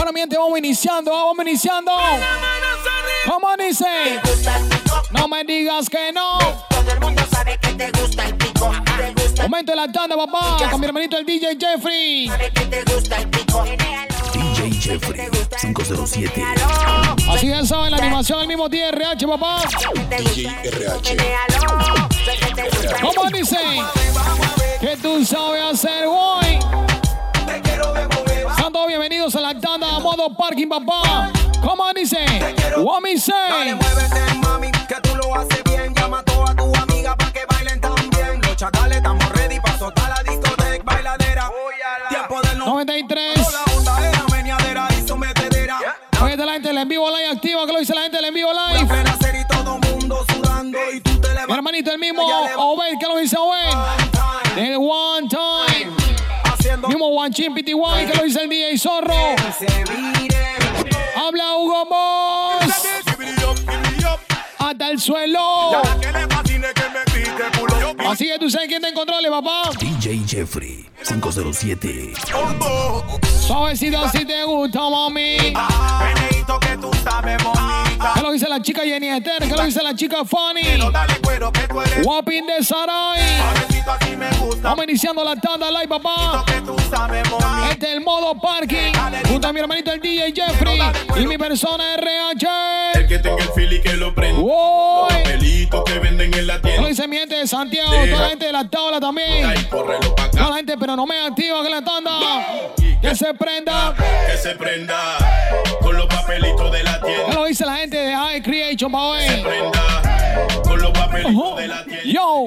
Bueno, miente, vamos iniciando, vamos iniciando. ¿Cómo dice? No me digas que no. Todo el mundo sabe que te gusta el pico. Momento de la tanda, papá. Con mi hermanito el DJ Jeffrey. sabe que te gusta el pico. DJ Jeffrey 507. Así ya saben, la animación el mismo día RH, papá. DJ RH. ¿Cómo dice? ¿Qué tú sabes hacer hoy? Bienvenidos a la tanda a modo parking, papá. ¿Cómo dice? What me Dale, say? muévete, mami, que tú lo haces bien. Llama a todas tus amigas para que bailen también. Los chacales estamos ready para soltar la discoteca bailadera. Tiempo del no. 93. La onda era meneadera y sometedera. Oye, la gente del en vivo live activa. que lo dice la gente del en vivo La live? hacer y todo mundo sudando. Y tú te Mi levantas. hermanito el mismo Obed, que lo dice Obed? El one time. Mismo One Chin PTY, que lo dice el DJ Zorro. Habla Hugo Boss. Hasta el suelo. Así que tú sabes quién te encontró, papá. DJ Jeffrey 507. Suavecito si te gusta, mami. Meneíto que tú sabes, bonita. ¿Qué lo dice la chica Jenny Esther? ¿Qué lo dice la chica Fanny? Dale cuero que tú eres. Guapín de Saray. Vamos iniciando la tanda live, papá. Este es el modo parking. Junto a mi hermanito el DJ Jeffrey. Y mi persona RH. El que tenga el feel y que lo prenda. Uy. Papelitos que venden en la ¿Qué lo tienda. dice mi gente de Santiago? Toda la gente de la tabla también. Toda la gente, pero no me activa que la tanda. Que se prenda. Que se prenda con los papelitos de la ¿Qué tienda. Dice la gente de High Creation, pa' ver? Prenda con los papelitos Ojo. de la tienda. Yo.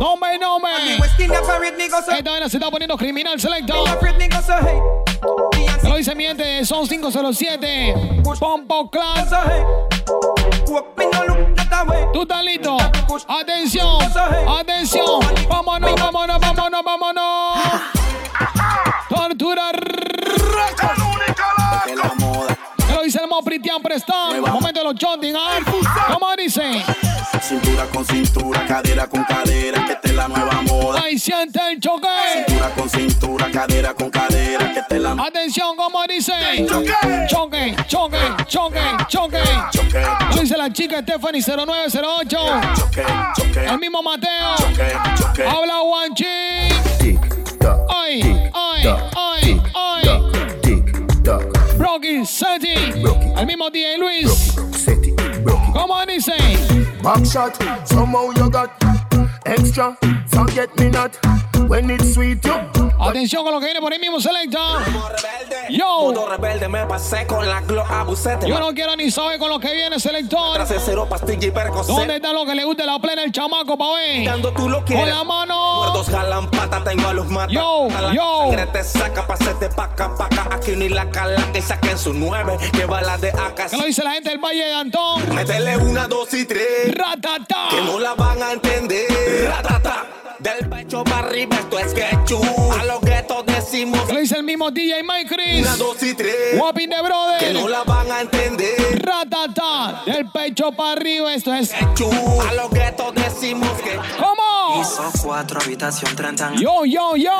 No me, no me. Esta vaina se está poniendo criminal selecto. Afraid me go so hey. ¿Qué lo dice mi gente de Son 507? Pompo Clan. ¿Tú estás listo? Atención. Atención. Vámonos, vámonos, vámonos, vámonos. Mopritian Preston? Momento de los chonting, ¿ah? ¿Cómo dice? Cintura con cintura, cadera con cadera, que esta es la nueva moda. Ahí siente el choque. Cintura con cintura, cadera con cadera, que esta es la nueva Atención, ¿cómo dice? Choque, choque, choque, choque. choque, Lo dice la chica Stephanie 0908. choque, choque, El mismo Mateo. choque, choque. Habla Juanchi. Tic, Ay, ay, ay, tic, ay. Toc, tic, toc. Brocky Seti. Brocky. El mismo DJ Luis. Set it, broke it. ¿Cómo dice? Back shot, somehow you got extra. Forget me not when it's sweet. You Atención con lo que viene por ahí mismo, Selecta. Yo. Modo rebelde me pasé con la glo abusé te Yo no quiero ni saber con lo que viene, selector. Cero pastilla y percocet ¿Dónde está lo que le gusta la plena el chamaco, pa' ver? Dando tú lo Con quieres la mano. Muertos jalan pata, tengo a los matas Yo, la yo. sangre te saca pa' hacerte paca, paca Aquí ni la cala que saquen su nueve Que bala de acá ¿Qué lo dice la gente del Valle de Antón? Métele una, dos y tres Ratata. Que no la van a entender Ratata Del pecho para arriba esto es quechú A los guetos decimos ¿Qué lo dice el mismo DJ Mike Chris? Una, dos y tres Guapín de Que no brother. la van a entender Ratata. Del pecho para arriba, esto es. Quechú A los guetos decimos que ¿Cómo? Piso 4, habitación 30. Yo, yo, yo.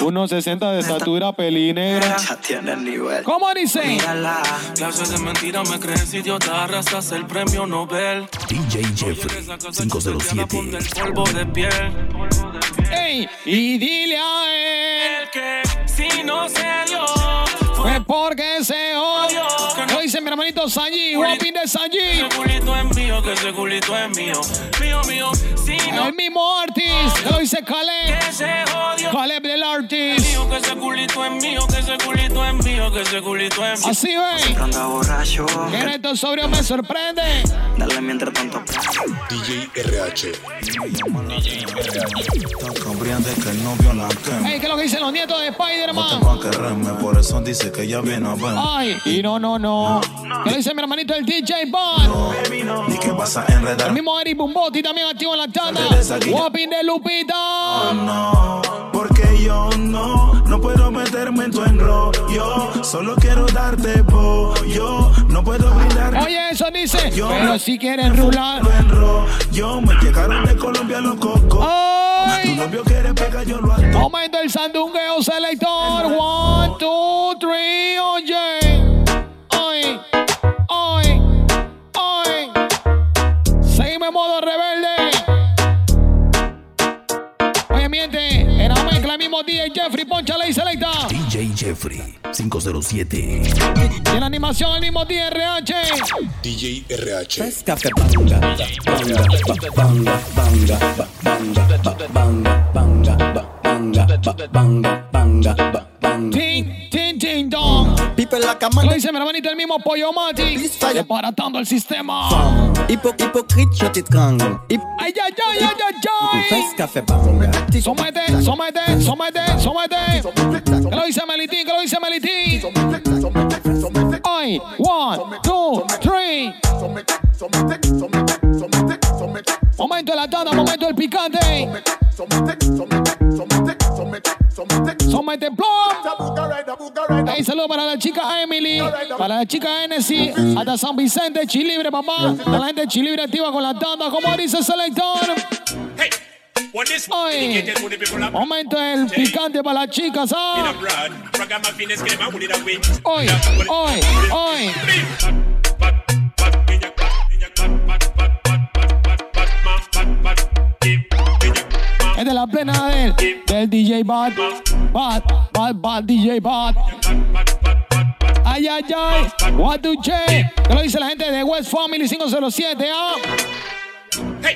1.60 de estatura, peli negra. Ya tiene el nivel. ¿Cómo dice? Mírala. Clases de mentira me crees idiota, arrasas el premio Nobel. DJ Jeffrey Ponte 507. el polvo de piel. Ey, y dile a él El que si no se dio fue porque se. ¿Qué lo dice mi hermanito Sanji? Guapín de Sanji. ese culito es mío, que ese culito es mío. Mío, mío, si no El mismo artist. ¿Qué lo dice Caleb? que se jodió. Caleb del artist. Mío, que ese culito es mío, que ese culito es mío, que ese culito es mío. Así ven. Anda borracho. Que en estos sobrio me sorprende. Dale mientras tanto. DJ RH. Tan cambiante que el novio la quema. Ey, ¿qué es lo que dicen los nietos de No te Spider-Man? que reme, por eso dice que ya viene a ver. Ay, y no, no, no. ¿Qué le dice mi hermanito el DJ Bond? Ni que vas a enredar. El mismo Eric Bumbotti también activo en la tanda. Guapín de Lupita. No, porque yo no, no puedo meterme en tu enrollo. Solo quiero darte pollo. No puedo brindar. Oye, eso dice. Pero si quieren rular. Enrollo. Me llegaron de Colombia los cocos. Tu novio quiere pegar, yo lo me Momento el sandungueo selector. One, two, three, oye. Ay, ay. Seguimos en modo rebelde. Oye, miente. El mismo DJ Jeffrey Ponchale y selecta. DJ Jeffrey 507. Y en la animación, el mismo DJ RH. DJ RH. Café banga, banga, banga, banga, banga, banga, banga, banga, banga, banga, Lo dice mi hermanito, el mismo Pollo Mati. Desbaratando el sistema. Hypocrite, te trango. Hip, Ay, ay, ay, ay, ay, ay. café. Somete, somete, somete, somete. Que lo dice Melitín, que lo dice Melitín. Ay, one, two, three. Momento de la tanda, momento del picante. Somete Somete plom. Ahí saludo para la chica Emily, para la chica Hennessy, hasta San Vicente, Chilibre, mamá. Para la gente de Chilibre activa con la tanda, como dice el selector. Hey. Hoy, momento el picante para las chicas. Ah. Hoy, hoy, hoy. Es de la plena del, del DJ Bad. Bad, bad, bad, DJ Bad. Ay, ay, ay. What do you say? Que lo dice la gente de West Family 507, ¿ah? Hey,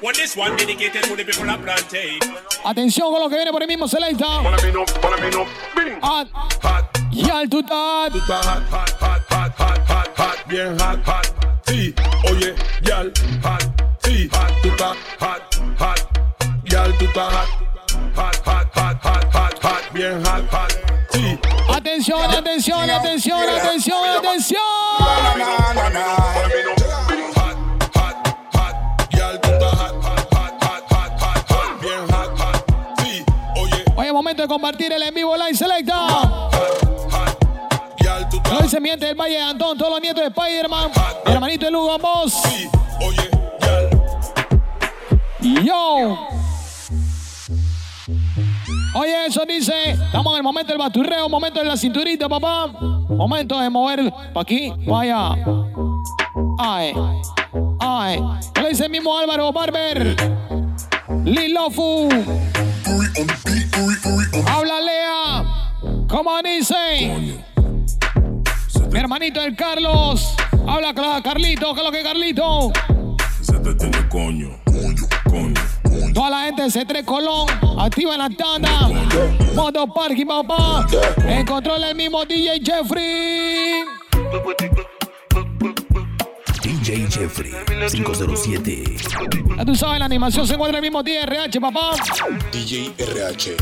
what this one dedicated to the people of Plantain. Atención con lo que viene por el mismo Selecta. Hot. Y al tutat. Está hot, hot, hot, hot, hot, hot, hot, bien hot, hot. Sí, oye, yal, hot, sí, hot, tú estás hot, hot, puta hot, hot, hot, hot, hot, hot, bien hot, hot. Sí. Atención, atención, atención, atención, atención. Oye, momento de compartir el en vivo Line Selecta. Lo dice mi gente del Valle de Antón, todos los nietos de Spider-Man, hermanito de Lugo Boss. Yo. Oye, eso dice. Estamos en el momento del baturreo, momento de la cinturita, papá. Momento de mover pa' aquí, vaya. Ay. Ay. Lo dice el mismo Álvaro Barber. Lilofu. Habla Lea. ¿Cómo dice? Mi hermanito el Carlos. Habla Carlito. ¿Qué es lo que Carlito? Se te tiene coño. Toda la gente de C3 Colón, activa en la tanda. Modo Parking, papá. En control el mismo DJ Jeffrey. Jeffrey 507. Ya tú sabes, la animación se encuentra el mismo DRH, papá. DJ RH.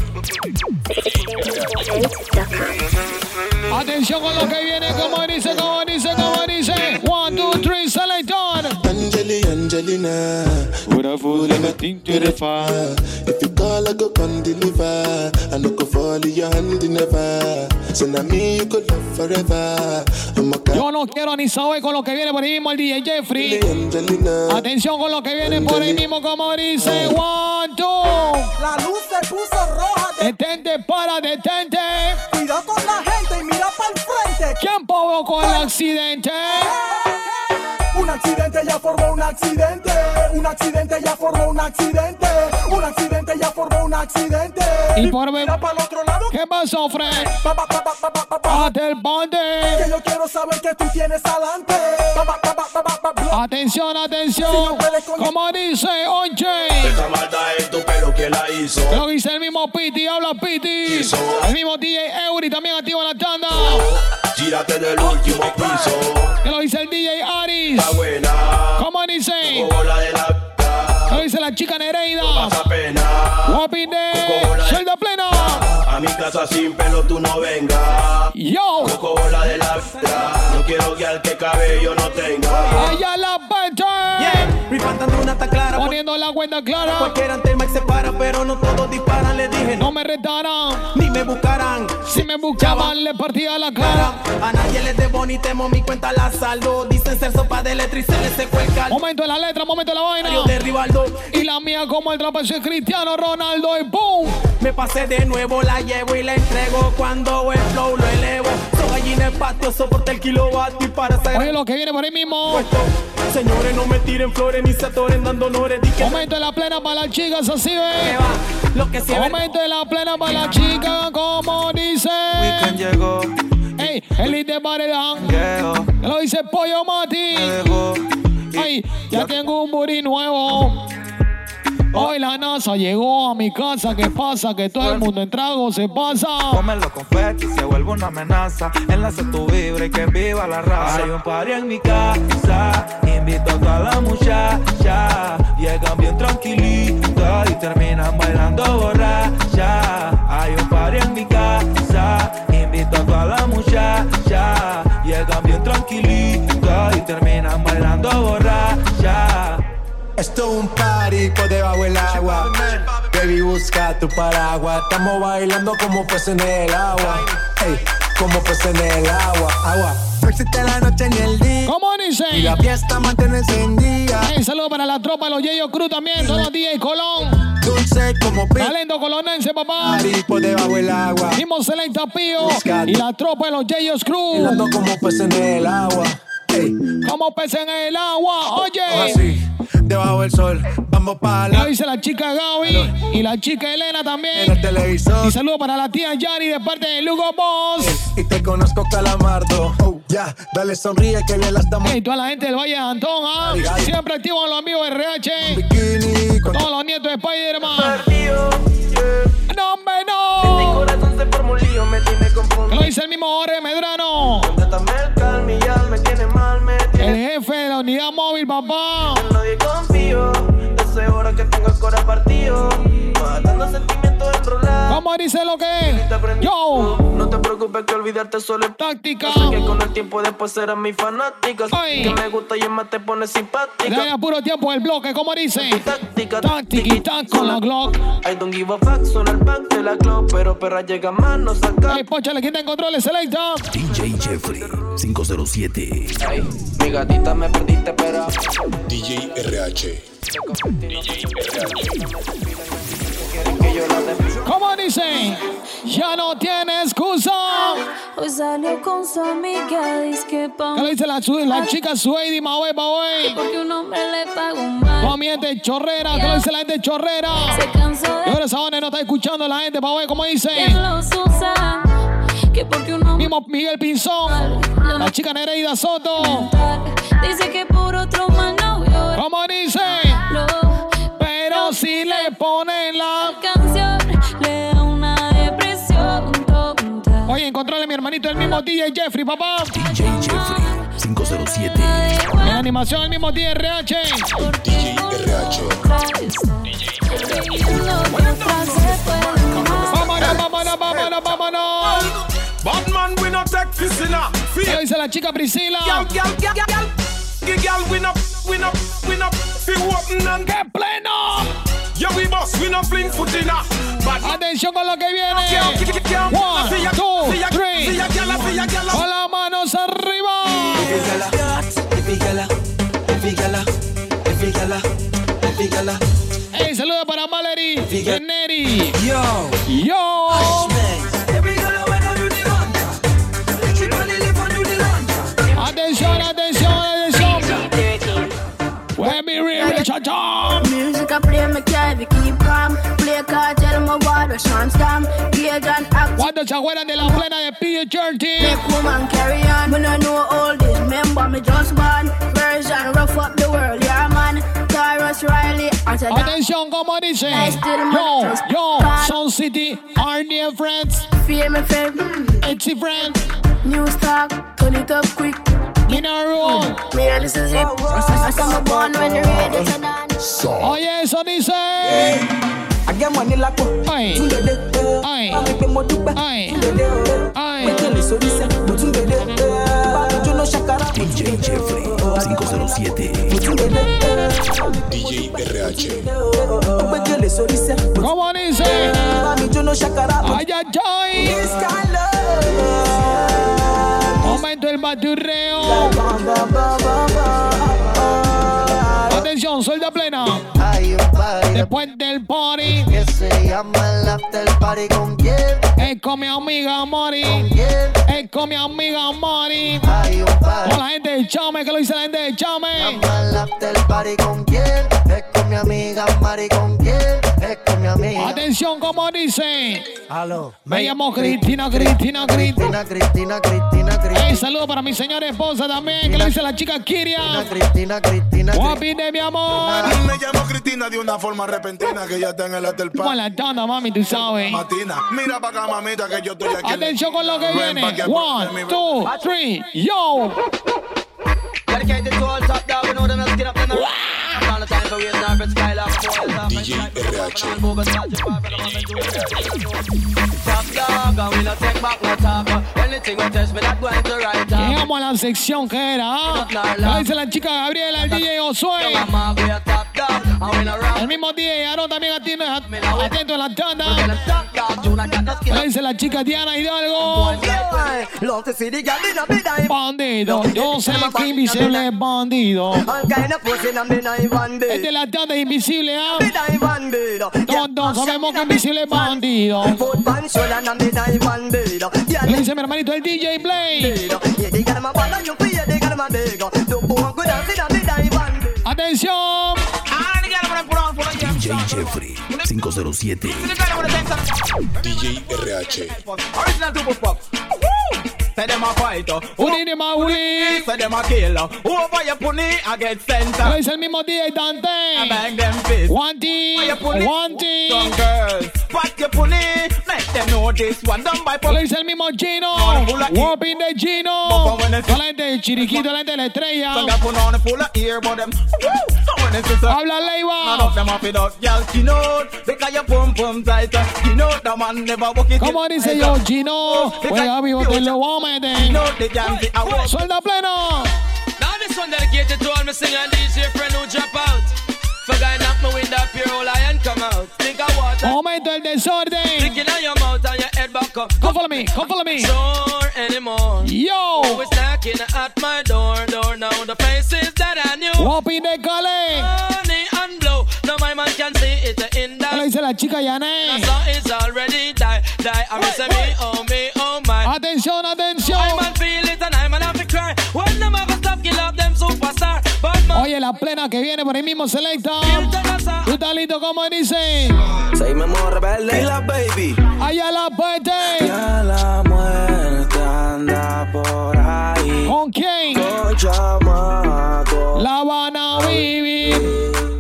Atención con lo que viene, como dice, como dice, como dice. One, two, three, selector. Angeli, Angelina. Would I fool anything to the fire? If you call, I go come deliver. I no go fall in your hand never. So now me you could love forever. I'm a Yo no quiero ni saber con lo que viene por ahí mismo el DJ Jeffrey. Angelina. Atención con lo que viene por ahí mismo, como dice. One, two. La luz se puso roja. Detente, para, detente. Cuidado con la gente y mira para el frente. ¿Quién provocó el accidente? Un accidente ya formó un accidente. Un accidente ya formó un accidente. Un accidente un accidente. Y por ver. Para el otro lado. ¿Qué pasó, Fred? Bájate el Que bande. yo quiero saber que tú tienes adelante. Atención, atención. Como dice, oye. Esa maldad es tu pelo que la hizo. Lo dice el mismo Piti, habla Piti. El mismo DJ Eury también activa la tanda. Tírate del último piso. Que lo dice el DJ Aris. Está buena. ¿Cómo dice? Bola de la la chica Nereida. pasa pena. Guapi de Soy de plena. A mi casa sin pelo tú no vengas. Yo. Coco bola de la No quiero guiar que cabello no tenga. Allá la Clara. Poniendo la cuenta clara. Cualquiera ante el mic se para, pero no todos disparan. Le dije, No me retarán. ni me buscarán. Si me buscaban, le partía la cara. A nadie le debo ni temo, mi cuenta la saldo. Dicen ser sopa de letra y se le secó el caldo. Momento de la letra, momento de la vaina. Yo de Rivaldo. Y la mía como el trapecio Cristiano Ronaldo y ¡boom! Me pasé de nuevo, la llevo y la entrego cuando el flow lo elevo. Soy allí en patio, soporta el kilowatt y para ser Oye, lo que viene por ahí mismo. puesto. Señores, no me tiren flores ni se atoren dando honores. De la plena para las chicas, así va. Lo que de la plena para las chicas, como dice. Weekend llegó, Ey, Elite Paredón. quejo, Que lo dice Pollo Mati. Ay, ya tengo un buri nuevo. Hoy la NASA llegó a mi casa. ¿Qué pasa? Que todo el mundo en trago se pasa. Cómelo con y se vuelve una amenaza. Enlace tu vibra y que viva la raza. Hay un party en mi casa, invito a toda la muchacha. Llegan bien tranquilitas y terminan bailando borracha. Hay un party en mi casa, invito a toda la muchacha. Llegan bien tranquilitas y terminan bailando borracha. Esto es un party por debajo del agua. Baby, busca tu paraguas. Estamos bailando como peces en el agua. Ey, como peces en el agua. Agua. No existe la noche ni el día. ¿Cómo dice? Y la fiesta mantiene encendida. Hey, saludo para la tropa, los Yeyo Cruz también, todos los DJ Colón. Dulce como pez. Talento colonense, papá. Party por debajo del agua. Mismo Selecta Pío y la tropa de los Yeyos Cruz. Bailando como peces en el agua. Como peces en el agua, oye. así. Debajo del sol. Vamos para Lo la dice la chica Gaby y la chica Elena en el también. televisor. Y saludo para la tía Yari de parte de Lugo Boss. Y te conozco, Calamardo. Oh, ya, dale sonríe que bien la estamos. Hey, toda la gente del Valle de Antón, ¿ah? Siempre activo a los amigos RH. Bikini con Todos los nietos de Spider-Man. yeah. Se formó lío, me tiene Que confundido. lo dice el mismo Jorge Medrano. El calma y ya me tiene mal, me El tiene jefe de la unidad móvil, papá. en nadie confío. Hace horas que tengo el corazón partido. Matando sentimientos enrolados. ¿Cómo dice lo que es? Yo, No te preocupes que olvidarte solo es táctica. Sé que con el tiempo después serás mi fanática. Ay. Que me gusta y más te pone simpática. Dale a puro tiempo el bloque, ¿cómo dice? Táctica, Táctica y tac con la Glock. I don't give a fuck, suena el back de la club, pero perra llega más, no saca. Hey, ponchale, quita en controles, selecta. DJ Jeffrey 507. Ay, mi gatita me perdiste, pero DJ RH. la de ¿Cómo dice? Ya no tiene excusa. Hoy salió con su amiga, dice que pa' ¿Qué le dice la, la chica Suedi, Maue, Maue? Porque un hombre le pagó mal. No miente, chorrera. ¿Qué le dice la gente chorrera? Se cansó Y de ahora esa no está escuchando la gente, Maue, ¿cómo dice? que los usa. Que porque un hombre Mismo Miguel Pinzón. La chica Nereida Soto. dice que por otro mal no. ¿Cómo dice? Ponen la... canción le da una depresión tonta. Oye, encontrarle a mi hermanito, el mismo DJ Jeffrey, papá. DJ Jeffrey 507. En la animación, el mismo DRH. DJ RH. Vámonos, vámonos, vámonos, vámonos. Batman, we no take this in a ¿Qué fear. dice la chica Priscila? Gal, gal, gal, gal. The gal, we no, we no, we no, feel open and ¡Qué pleno! Yeah, we must, we no fling foot in a. Atención con lo que viene. One, two, three. Con las manos arriba. Hey, saludos para Valerie Neri. Yo. Yo. Me what a chance scam. Gauge and act. ¿Cuántos se acuerdan de la plena de PH Make woman carry on. When I know all this, remember me just born. Version rough up the world, yeah man. Tyrus Riley, answer. Atención, como dice. Yo, yo, trust. Sound City, our dear friends. Fear me, fear. Etsy friends. New stock, turn it up quick. In a room. Me and this is it. I saw my born when the radio turn on. Oye, eso dice. Agya mo dúpẹ́. Sẹ́. Mo jóná ṣàkàrà. DJ Jeffrey 507. DJ RH. ¿Cómo dice? Ay, ay, ay. Momento el baturreo. Atención, Después del party. Que se llama el after party con quién. Es con mi amiga Mari. Es con mi amiga party. Con la gente de Chame, que lo dice la gente de Chame. El party con quién. Es con mi amiga Mari con quién. Es con mi amiga. Atención, como dice. Aló. Me llamo Cristina, Cristina, Cristina. Cristina, Cristina, Cristina, Cristina. Hey, saludo para mi señora esposa también, que le dice la chica Kiria. Cristina, Cristina, mi amor. Me llamo Cristina de una forma repentina que ya está en el hotel Como la tanda, mami, tú sabes. Matina, mira pa' acá, mamita, que yo estoy aquí. Atención con lo que viene. One, two, three, yo. DJ. Llegamos a la sección que era. ¿ah? Dice la chica Gabriela, el DJ Josué. El mismo DJ Aaron también atiende, atento en la tanda. Lo dice la chica Diana Hidalgo. A bit of Bandido, yo sé que invisible es bandido. A bit of bandit. Este la tanda es invisible, ¿ah? Todos sabemos que invisible es bandido. A Le dice mi hermanito el DJ Play. Atención. DJ Jeffrey 507. DJ RH. Original double fuck. Say them a fighter. Unini Mauli. Say them a killer. Uh. Over your pony, I get sent. Lo dice el mismo DJ Dante. Bang them fist. One team, one team. Some girls, pat your pony. Make them know this one done by Lo dice el mismo Gino. Warping de Gino. Gente de Chiriquito, la gente de la estrella. Some got put on a full of ear, but them. Woo! So when it's a Habla Leiva. None of them up it up, girl. Out because your pum pum tight. Skin out, the man never walk it. Come Como dice yo, Gino. Juega vivo, te lo voy a meter. Suelta pleno. Now this one dedicated to all my singer and DJ friend who drop out. For guy knock my window up your whole eye come out. Think of water. Momento el desorden. Sticking on your mouth and your head back up. Come follow me, come follow me. Sure anymore. Yo. Who is knocking at my door, door now? The faces that I knew. Warping de Cale. Honey and blow. Now my man can see it in ¿Qué le that. dice la chica The Yané? song is already die, die. I miss me, oh me, la plena que viene por ahí mismo selecta. Tú estás listo, como dice. Memos rebelde y la baby. Allá la puente. Ya la muerte anda por ahí. ¿Con quién? Con chamaco. La Habana vivir.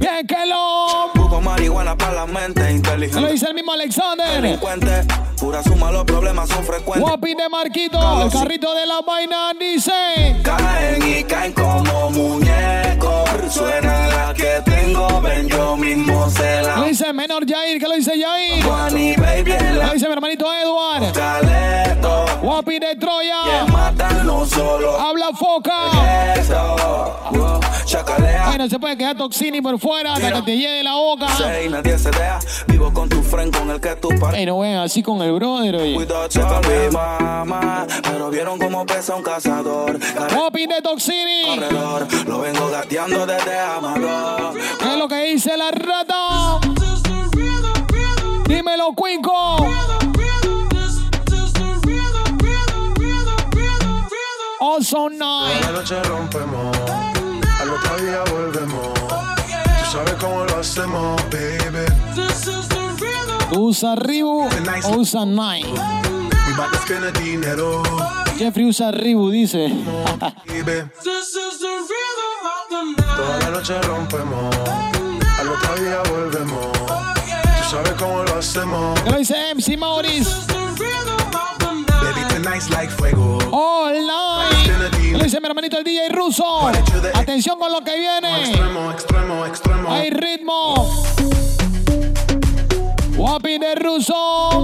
Bien que lo. Poco marihuana para la mente ¿Qué inteligente. lo dice el mismo Alexander? Delincuente, pura suma, los problemas son frecuentes. Guapi de Marquito. El carrito de la vaina dice. Caen y caen como muñecos. Suena la que tengo, ven yo mismo se Lo la. dice menor Jair. ¿Qué lo dice Jair? Juani, baby, en Lo la dice mi hermanito Edward. caleto. Guapi de Que Troya. solo Habla foca. eso. Chacalea. Se puede quedar toxini por fuera hasta que te llegue la boca. Seis, nadie se deja. Vivo con tu friend con el que tú pares. Ey, no ven así con el brother, oye. Cuidado, mi mamá. Pero vieron cómo pesa un cazador. Guapi de toxini. Corredor, lo vengo gateando desde Amador. ¿Qué es lo que dice la rata? Dímelo, Cuinco. Also night. La noche rompemos, al otro día volvemos. Tú sabes cómo lo hacemos, baby. Usa Ribu o usa bout to spend the dinero, Jeffrey usa Ribu, dice. Toda la noche rompemos, al otro día volvemos. Tú sabes cómo lo hacemos. ¿Qué lo dice MC Maurice? All night. ¿Qué lo dice mi hermanito el DJ ruso? Atención con lo que viene. Extremo, extremo, extremo. Hay ritmo. Guapi de ruso.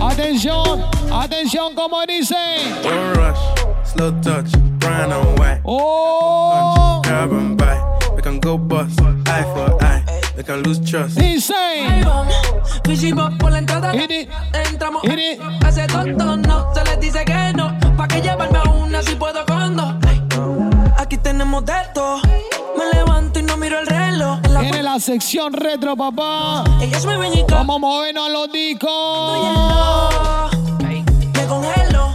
Atención, atención como dice. Don't rush, slow touch, brown and white. Oh, grab and buy. We can go bust, eye for eye. We can lose trust. Insane. Fishing por la entrada. Entramos. Hace tonto, no. Se les dice que no. Pa' que llevarme a una si puedo con dos. Aquí tenemos de todo. Me levanto y no miro el reloj. Viene la sección retro, papá. Ellas me ven y Vamos a movernos a los discos. Me congelo.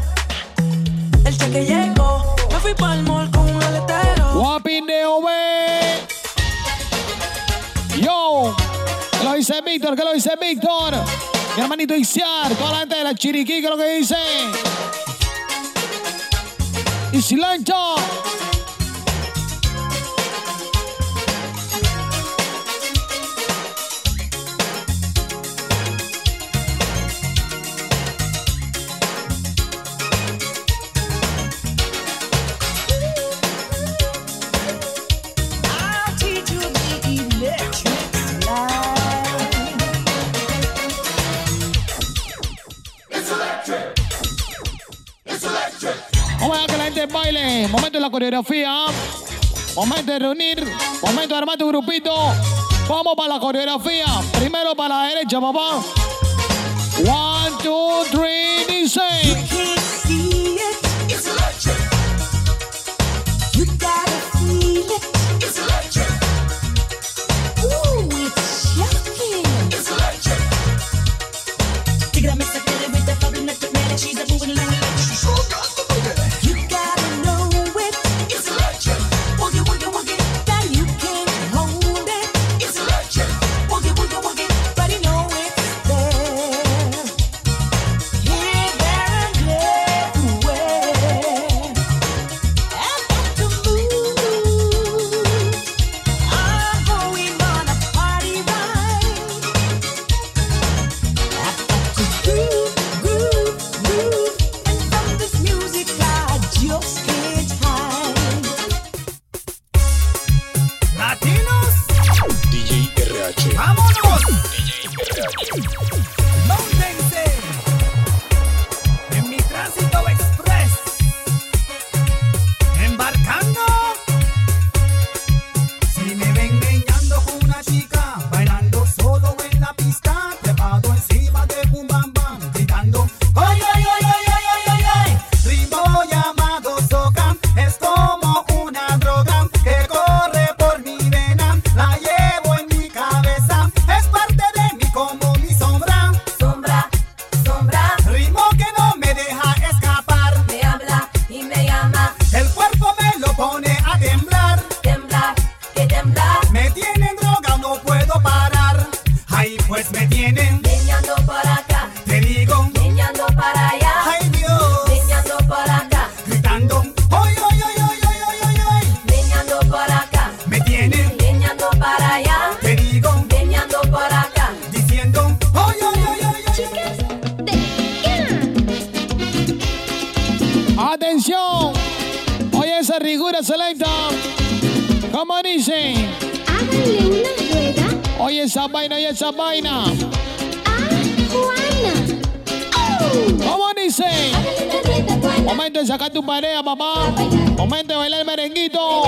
El cheque llegó. Me fui pa'l mall con un aletero. Guapín de. Yo. ¿Qué lo dice Víctor? ¿Qué lo dice Víctor? Mi hermanito Isiar. Toda la gente de la Chiriquí, ¿qué es lo que dice? Y silencio. La gente baile. Momento de la coreografía. Momento de reunir. Momento de armar tu grupito. Vamos para la coreografía. Primero para la derecha, papá. One, two, three, dice. You gotta feel it. la vaina. ¿Cómo dice? Momento de sacar tu pareja, papá. Momento de bailar el merenguito.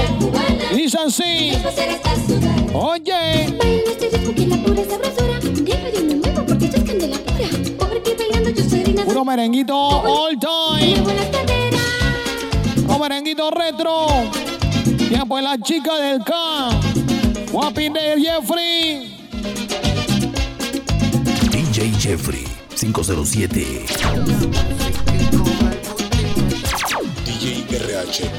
Dice así. Oye. Puro merenguito all time. Puro merenguito retro. Tiempo pues de la chica del K. Guapín de Jeffrey. Jeffrey 507. DJ RH.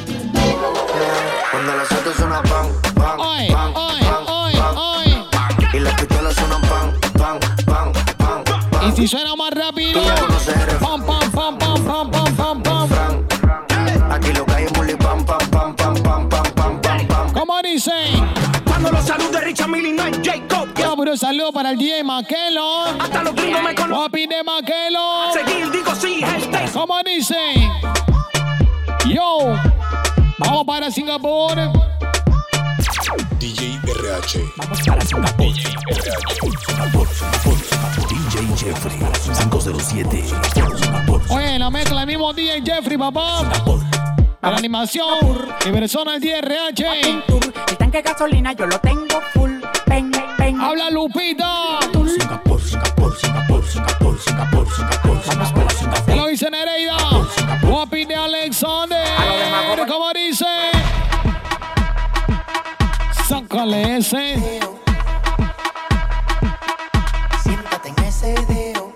Cuando las autos suenan pan, pan, Ay, pan, pan, pan. Y las pistolas suenan pan, pan, pan, pan, pan. Y si suena más rápido. Puro saludo para el DJ Maquelo. Hasta los gringos me conocen. De Maquelo. Seguir, digo sí, hashtag. ¿Cómo dice? Yo. Vamos para Singapur. DJ RH. DJ RH. DJ Jeffrey 507. Oye, la mezcla el mismo DJ Jeffrey, papá. de la animación y persona el DRH. El tanque de gasolina yo lo tengo full. Ven, ven. Habla Lupita. Singapur, Singapur, Singapur, Singapur, Singapur, Singapur, Singapur, Singapur. Que lo dice Nereida. Guapi de Alexander. ¿Cómo dice? Sácale ese. Siéntate en ese dedo.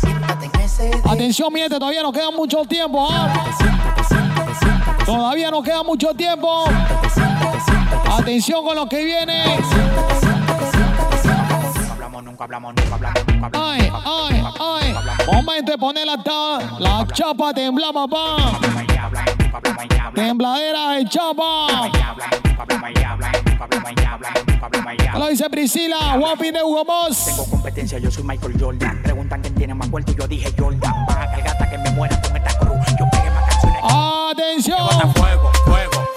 Siéntate en ese dedo. Atención, mi gente, todavía nos queda mucho tiempo. ¿ah? Todavía nos queda mucho tiempo. Atención con lo que viene. Ay, ay, ay. Momento de poner la, la chapa tembla, papá. Tembladera de chapa. Lo dice Priscila, guapi de Hugo Boss. Tengo competencia, yo soy Michael Jordan. Preguntan quién tiene más y yo dije Jordan. Van a cargar hasta que me muera con esta cruz. Yo pegué más canciones. Atención. Fuego, fuego.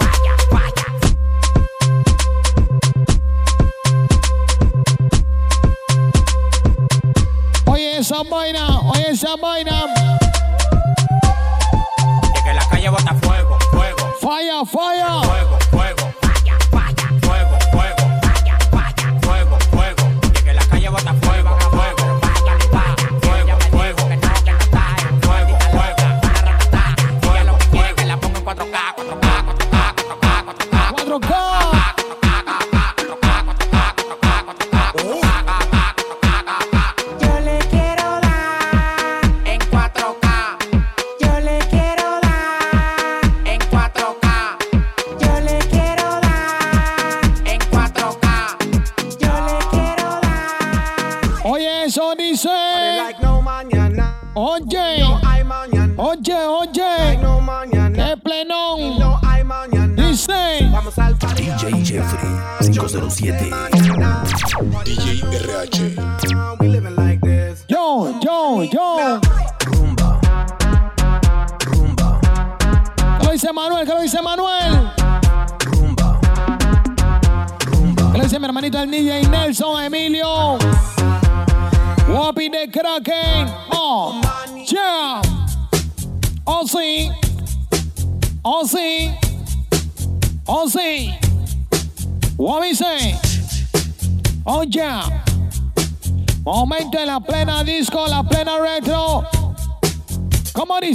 Oye esa vaina, oye esa vaina. Que la calle bota fuego, fuego. Falla, falla. Fuego, fuego. Falla, falla. Fuego, fuego. Falla, falla. Fuego, fuego. Que la calle bota fuego.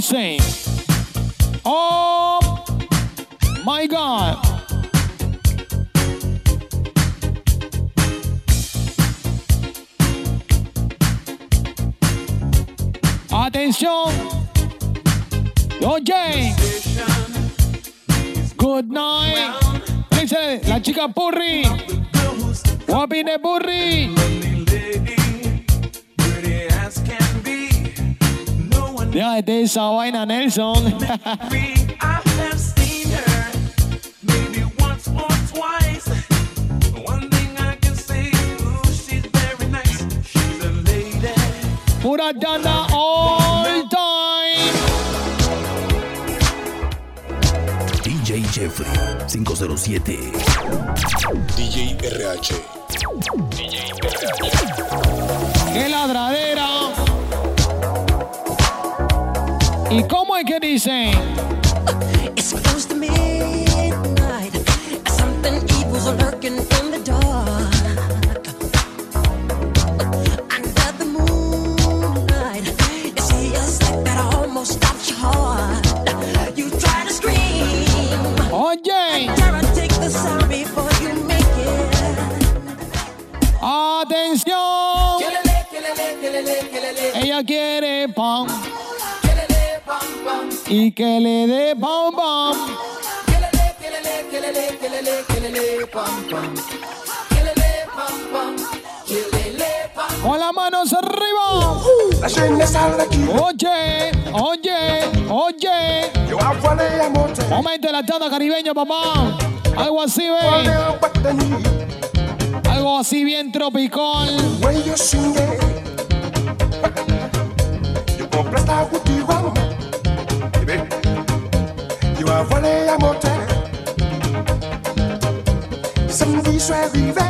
¿Cómo Déjate esa vaina, Nelson. Pura danda all time. DJ Jeffrey 507. DJ RH. ¡Qué ¿Y cómo es que dice? Y que le dé pam pam. Con las manos arriba. Oye, oye, oye. Momento de la tanda caribeña, papá. Algo así, ve. Algo así bien tropical voilà la montée. Samedi, je suis arrivé.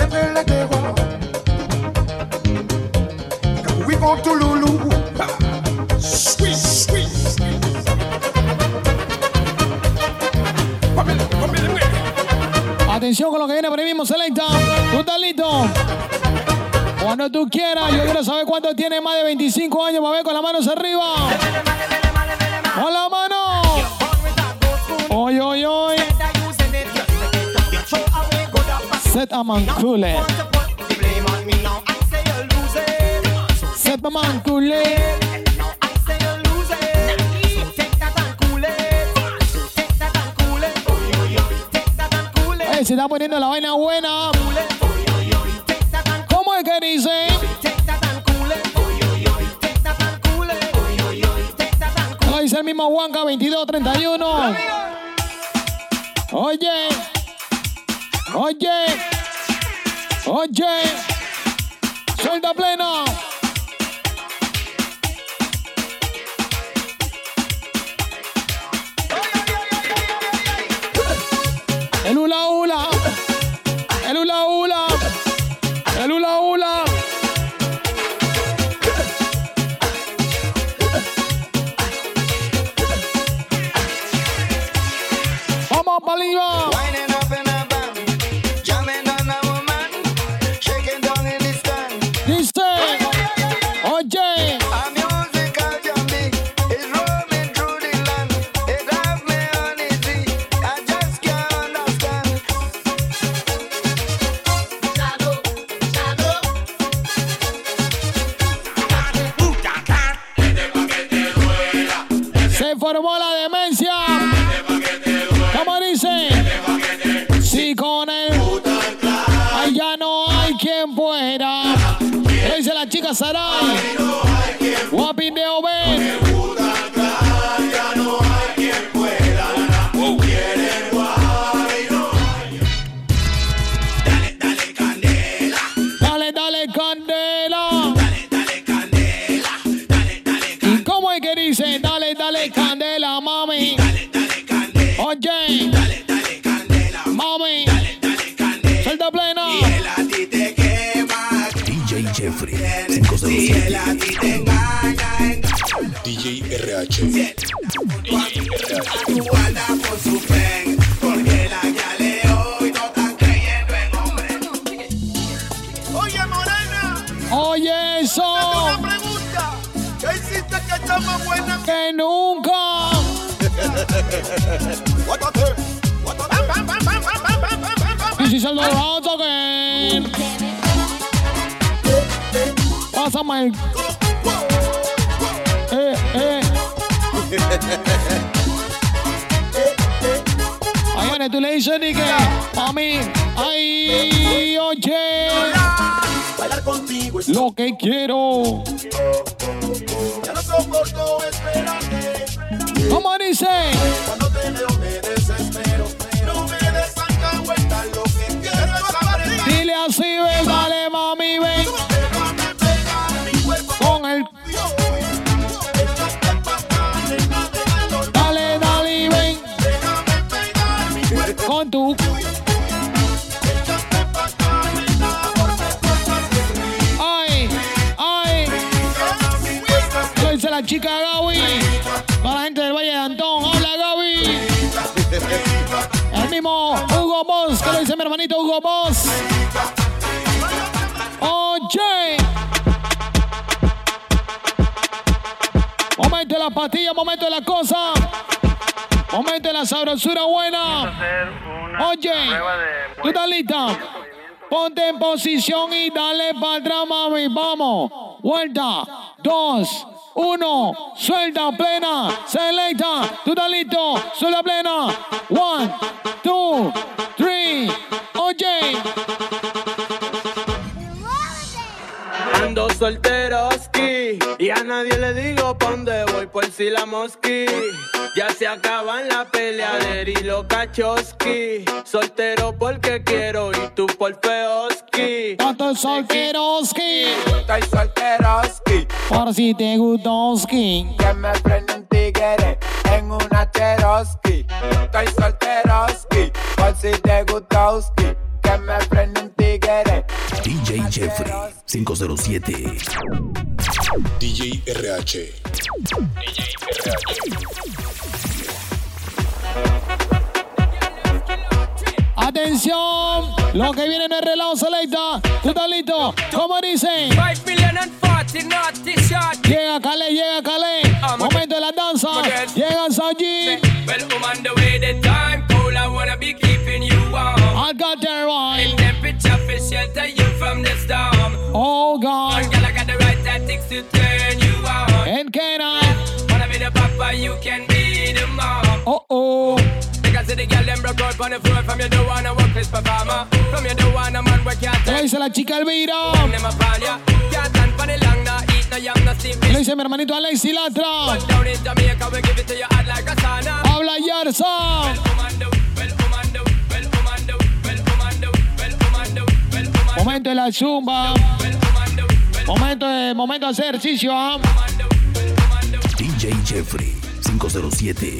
Après la guerre, comme oui, contre loulou. Squeeze, squeeze. Atención con lo que viene por ahí mismo, Selecta. ¿Tú estás listo? Cuando tú quieras, yo quiero saber cuánto tiene más de 25 años ver con las manos arriba. Con la mano. Oy, oy, oy. Set a man coole. Set a man coole. Ey, se está poniendo la vaina buena. ¿Cómo es que dice? Lo dice el mismo Juanca 2231. Oye, oye, oye, suelta plena. Dice, oye, se formó la demencia. Dice la 507. DJ RH. El. Eh, eh. Ay, tú le dices ni que a mí, ay, oye, Bailar contigo es lo que quiero. Ya no soporto esperarte. ¿Cómo dice? Cuando te veo Boss? Oye. Momento de la pastilla, momento de la cosa. Momento de la sabrosura buena. Oye, ¿tú estás lista? Ponte en posición y dale para atrás, mami. Vamos. Vuelta. Dos. Uno. Suelta plena. Selecta. ¿Tú estás listo? Suelta plena. One, two, three. Oye. Ando solteroski y a nadie le digo pa' dónde voy por si la mosqui. Ya se acaban la peleadera y los cachoski. Soltero porque quiero y tú por feoski. Tanto solteroski. Estoy solteroski. Por si te gustoski. Que me prende un tigre en una Cherokee. Estoy solteroski. Por si te gustoski. Me prende un tigre. DJ Jeffrey 507. DJ RH. Atención. Lo que viene en el relajo selecta. ¿Tú estás listo? ¿Cómo dice? 5 million and 40 naughty shot. Llega Calais, llega Calais. Momento de la danza. Llega Saji. Well, I'm on the way, the time shelter you from the storm. Oh God. Girl, I got the right tactics to turn you on. And can I? Wanna be the papa, you can be the mom. Oh oh. Because the girl them broke out on the floor from you don't wanna work this performer. From you don't wanna man work your ¿Qué le dice la chica Elvira? Can't stand for the long. ¿Qué le dice mi hermanito Alexi Latra? But down Momento de la zumba. Momento de, momento de hacer ejercicio. ¿ah? DJ Jeffrey 507.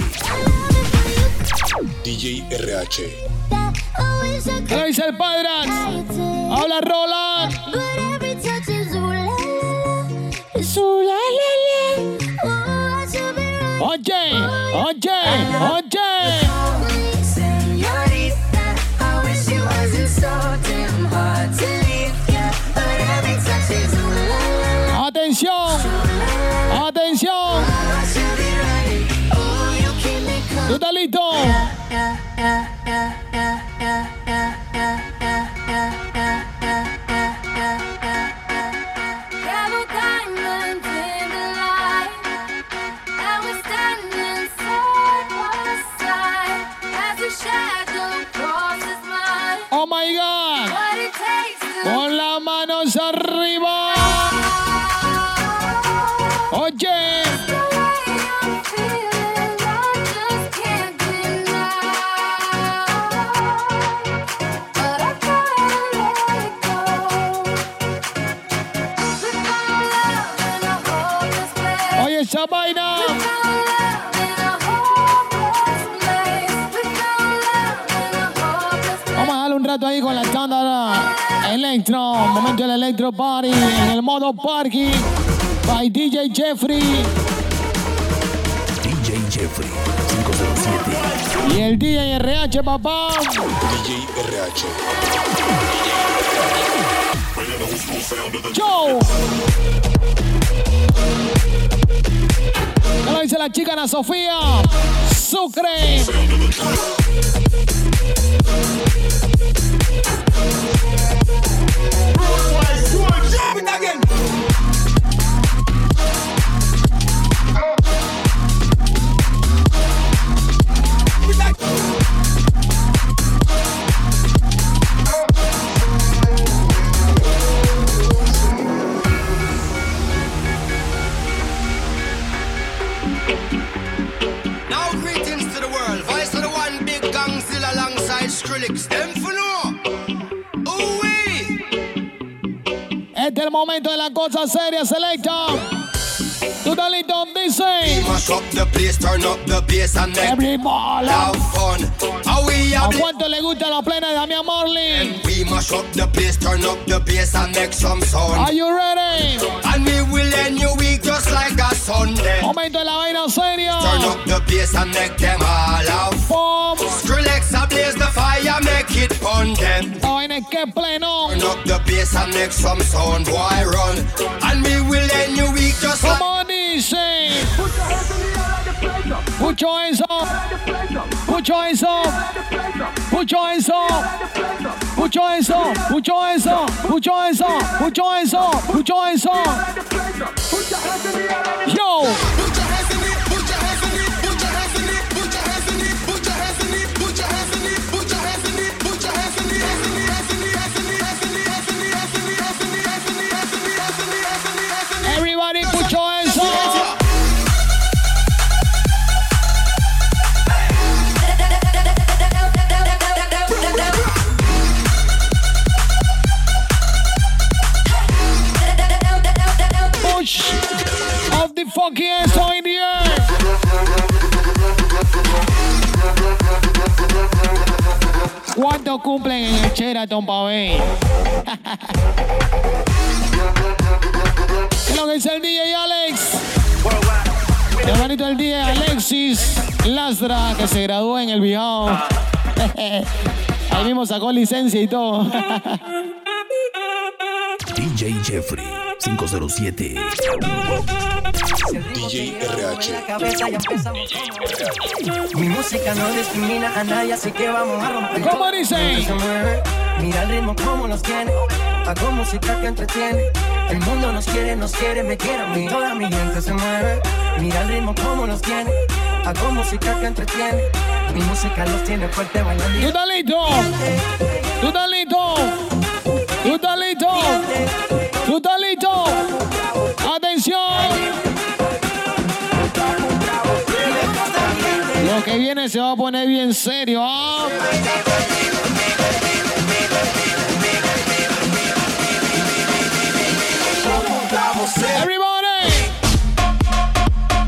DJ RH. ¿Qué dice el padre? Habla Roland. Oye, oye, oye. Atención, atención. ¿Tú estás listo? Arriba. Electro. Momento del electro party en el modo parking. By DJ Jeffrey. DJ Jeffrey 507. Y el DJ RH, papá. DJ RH. Joe. ¿Qué lo dice la chica Ana Sofía? Sucre. El momento de la cosa seria, selecta. ¿Tú estás listo? Dice. Mash up the place, turn up the bass and make Everybody. have fun. How we ¿A cuánto le gusta la plena de Damián Marley? We mash up the place, turn up the bass and make some sound. Are you ready? And we will end your week just like a Sunday. Momento de la vaina seria. Turn up the bass and make them all have them. La vaina es que pleno. Turn up the bass and make some sound, boy run. And we will end your week just like Como dice. Put your hands up. Put your hands up. Put your hands up. Put your hands up. Put your hands up. Put your hands up. Put your hands up. Put your hands up. Yo. Everybody fucking hands up in the air. ¿Cuántos cumplen en el Sheraton es lo que dice el DJ Alex? El hermanito del DJ Alexis Lastra, que se graduó en el Bijao. Ahí mismo sacó licencia y todo. DJ Jeffrey 507. DJ RH. Mi música no discrimina a nadie, así que vamos a romper. ¿Cómo dice? Se mueve, Mira el ritmo como nos tiene. Hago música que entretiene. El mundo nos quiere, nos quiere, me quiere a mí. Toda mi gente se mueve. Mira el ritmo como nos tiene. Hago música que entretiene. Mi música los tiene fuerte bailando. ¿Tú estás listo? ¿Tú estás listo? ¿Tú estás listo? ¿Tú estás listo? Viene se va a poner bien serio. Everybody.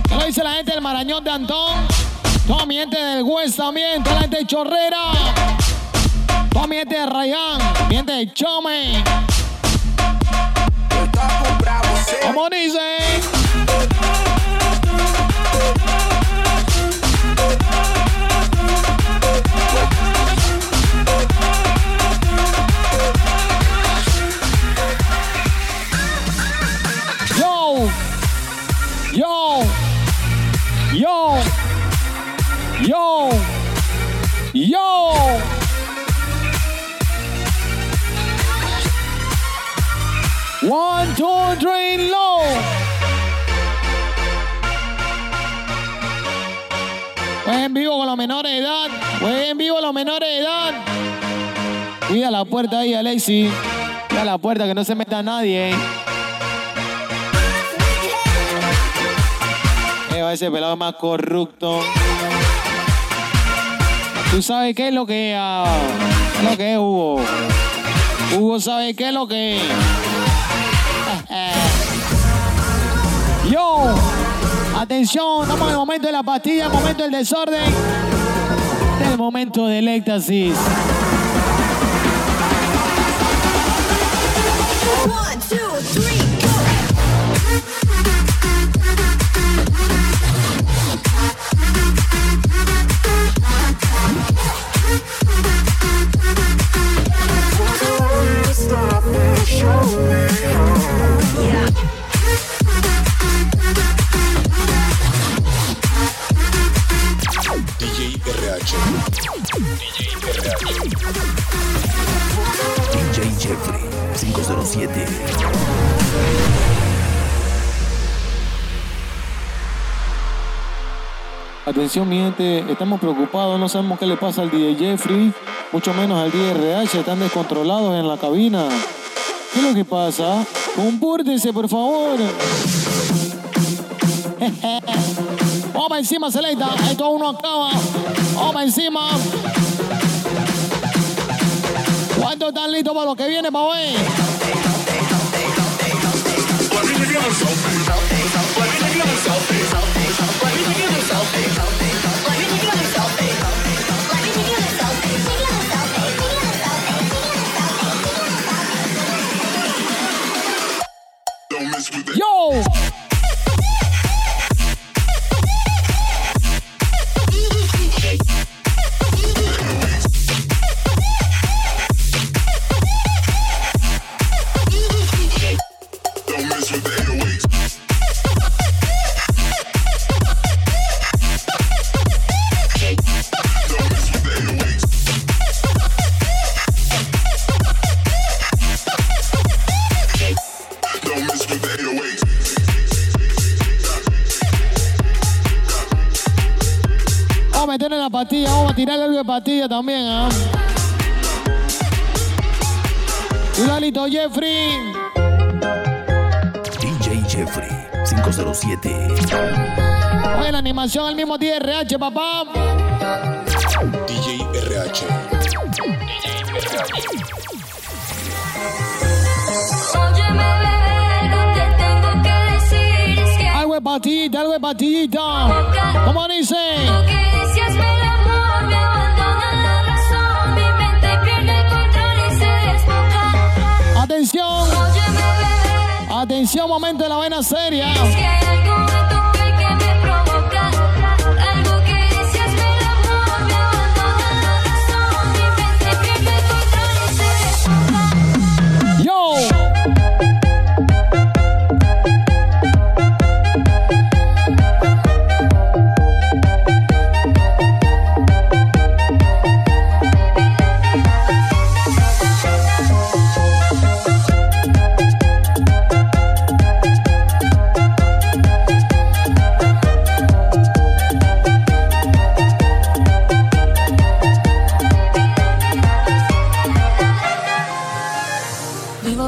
Lo dice la gente del Marañón de Antón. Toda mi gente del West también. Toda la gente de Chorrera. Toda mi gente de Rayán. Mi gente de Chome. Como dice. Yo. Yo. One, two, three, low. En vivo con los menores de edad. Voy en vivo con los menores de edad. Cuida la puerta ahí, Alexi. Cuida la puerta que no se meta nadie. eh. Eh, ese pelado más corrupto. ¿Tú sabes qué es lo que ah, es lo que es, Hugo? Hugo sabe qué es lo que es. Yo, atención, estamos en el momento de la pastilla, el momento del desorden, el momento del éxtasis. Estamos preocupados, no sabemos qué le pasa al DJ Jeffrey, mucho menos al DJ RH, están descontrolados en la cabina. ¿Qué es lo que pasa? Compórtense, por favor. Vamos encima, Selecta. Esto aún no acaba. Encima. ¿Cuántos están listos para lo que viene, pa' ver? También, ¿ah? Cuidadito, Jeffrey. DJ Jeffrey 507. Oye, la animación al mismo TRH, papá. DJ RH. Óyeme, bebé, algo te tengo que decir. Es que Algo de pastillita, algo de pastillita. ¿Cómo dice? Atención, momento de la vaina seria.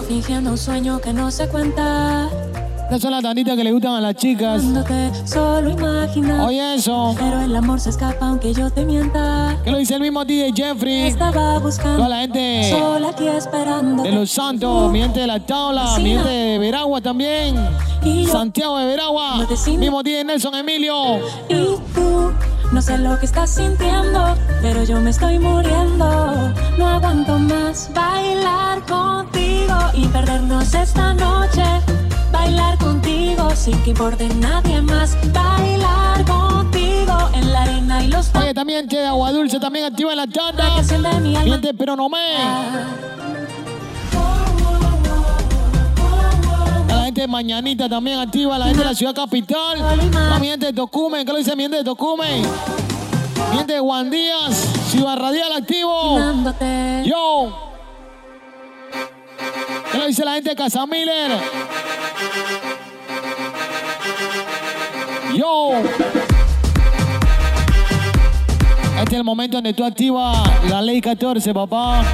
Fingiendo un sueño que no se cuenta. Estas son las tanditas que le gustan a las chicas. Solo imagina. Oye eso. Pero el amor se escapa aunque yo te mienta. Que lo dice el mismo DJ Jeffrey. Estaba buscando. Toda la gente Sola aquí esperando. de Los Santos, mi gente de la tabla, mi gente de Veragua también. Santiago de Veragua. Mismo DJ Nelson Emilio. Y tú, no sé lo que estás sintiendo, pero yo me estoy muriendo. No aguanto más bailar contigo y perdernos esta noche. Bailar contigo sin que importe nadie más. Bailar contigo en la arena y los Oye, también de Agua Dulce, también activa la tanda. Mi gente, pero no me. A gente de Mañanita también activa, la gente de la ciudad capital. Mi gente de Tocumen, ¿qué lo dice mi gente de Tocumen? Mi gente de Juan Díaz, Ciudad Radial activo. Yo. ¿Qué lo dice la gente de Casa Miller? Yo. Este es el momento donde tú activas la ley 14, papá.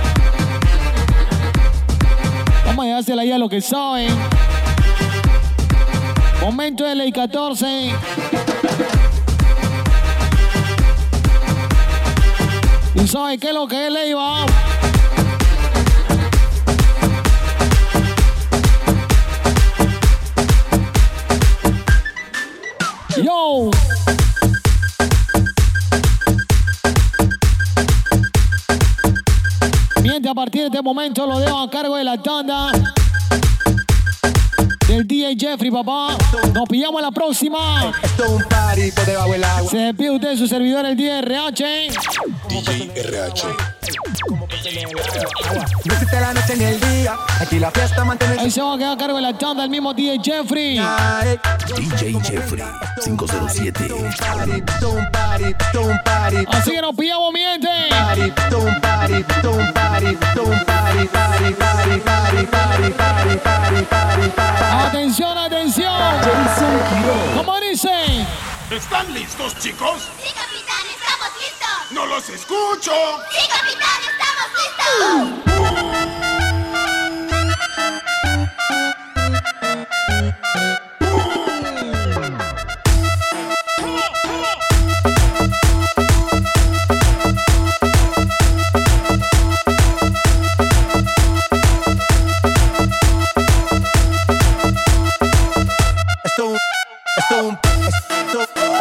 Vamos a dejársela ahí a lo que saben. Momento de ley 14. ¿Tú sabes qué es lo que es ley? Yo. Mientras a partir de este momento lo dejo a cargo de la tanda del DJ Jeffrey, papá. Nos pillamos en la próxima. Se despide usted de su servidor, el DJ RH. DJ RH. No existe la noche ni el día. Aquí la fiesta mantiene. Ahí se va a quedar a cargo de la tanda el mismo DJ Jeffrey. DJ Jeffrey 507. Esto es un party, esto es un party. Así que nos pillamos, miente. Party, Atención, atención. ¿Cómo dicen? ¿Están listos, chicos? Sí, capitán, estamos listos. No los escucho. Sí, capitán, estamos listos.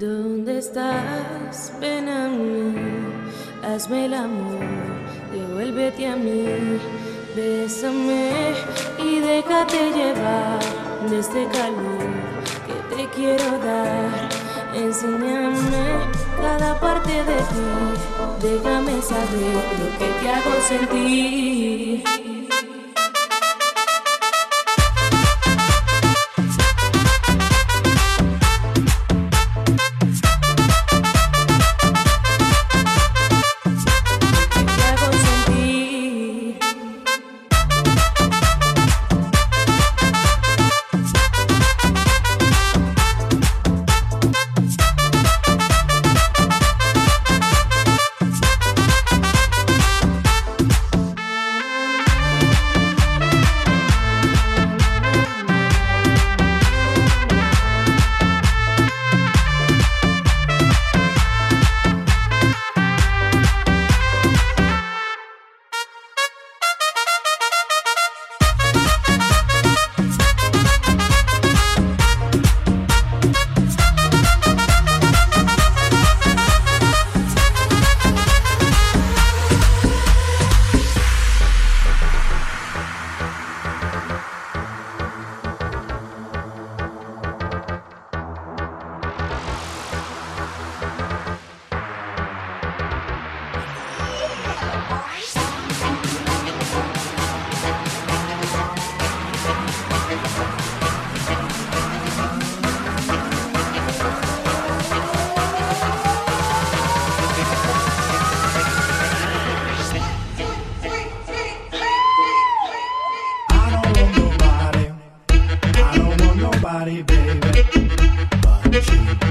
¿Dónde estás? Ven a mí, hazme el amor, devuélvete a mí, bésame y déjate llevar de este calor que te quiero dar. Enséñame cada parte de ti, déjame saber lo que te hago sentir. Thank you.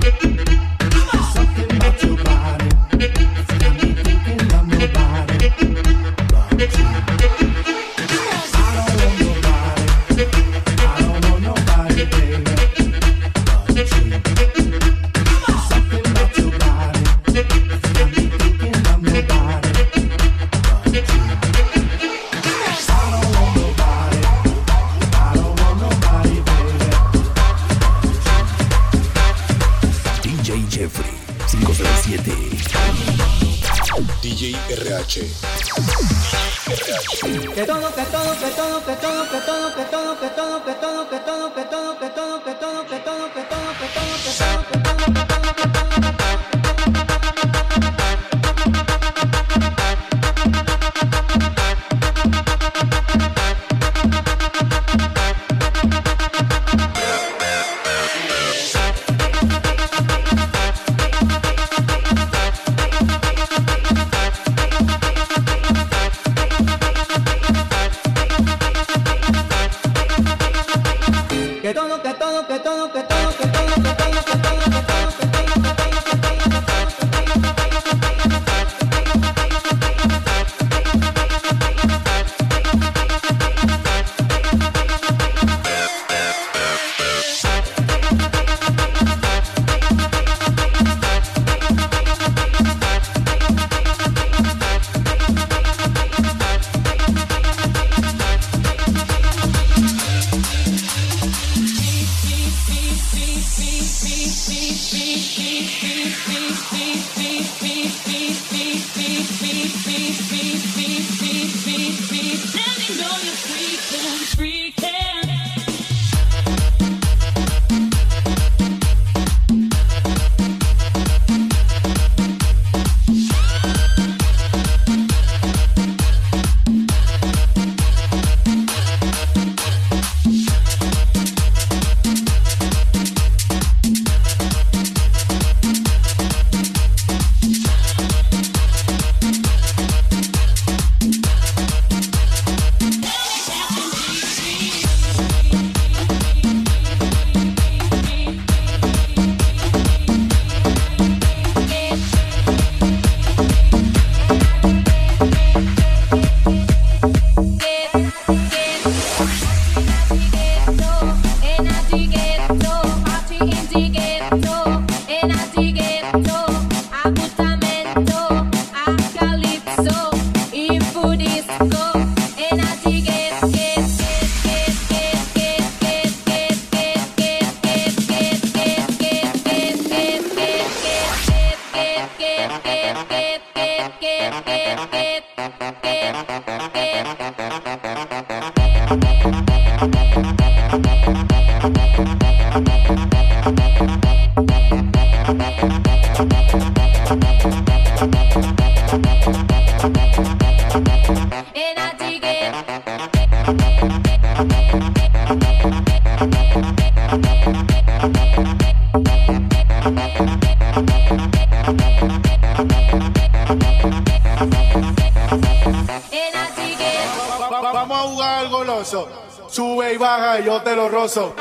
Vamos a jugar al goloso. Sube y baja y yo te lo rozo.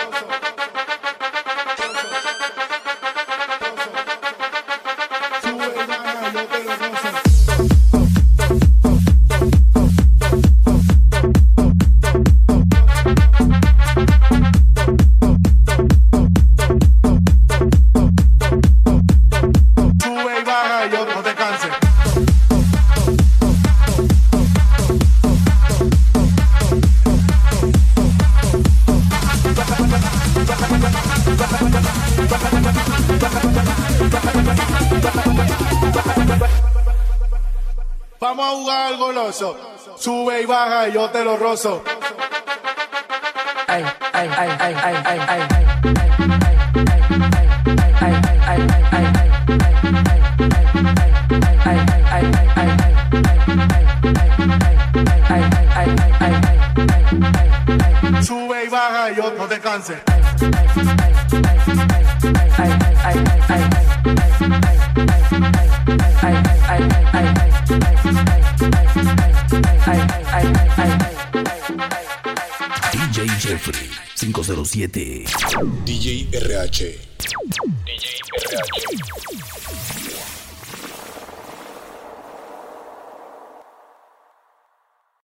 Sube y baja y yo te lo rozo. ay, ay, ay, ay, ay, ay, ay, ay. Sube y baja y yo no te canses. 7. DJ RH.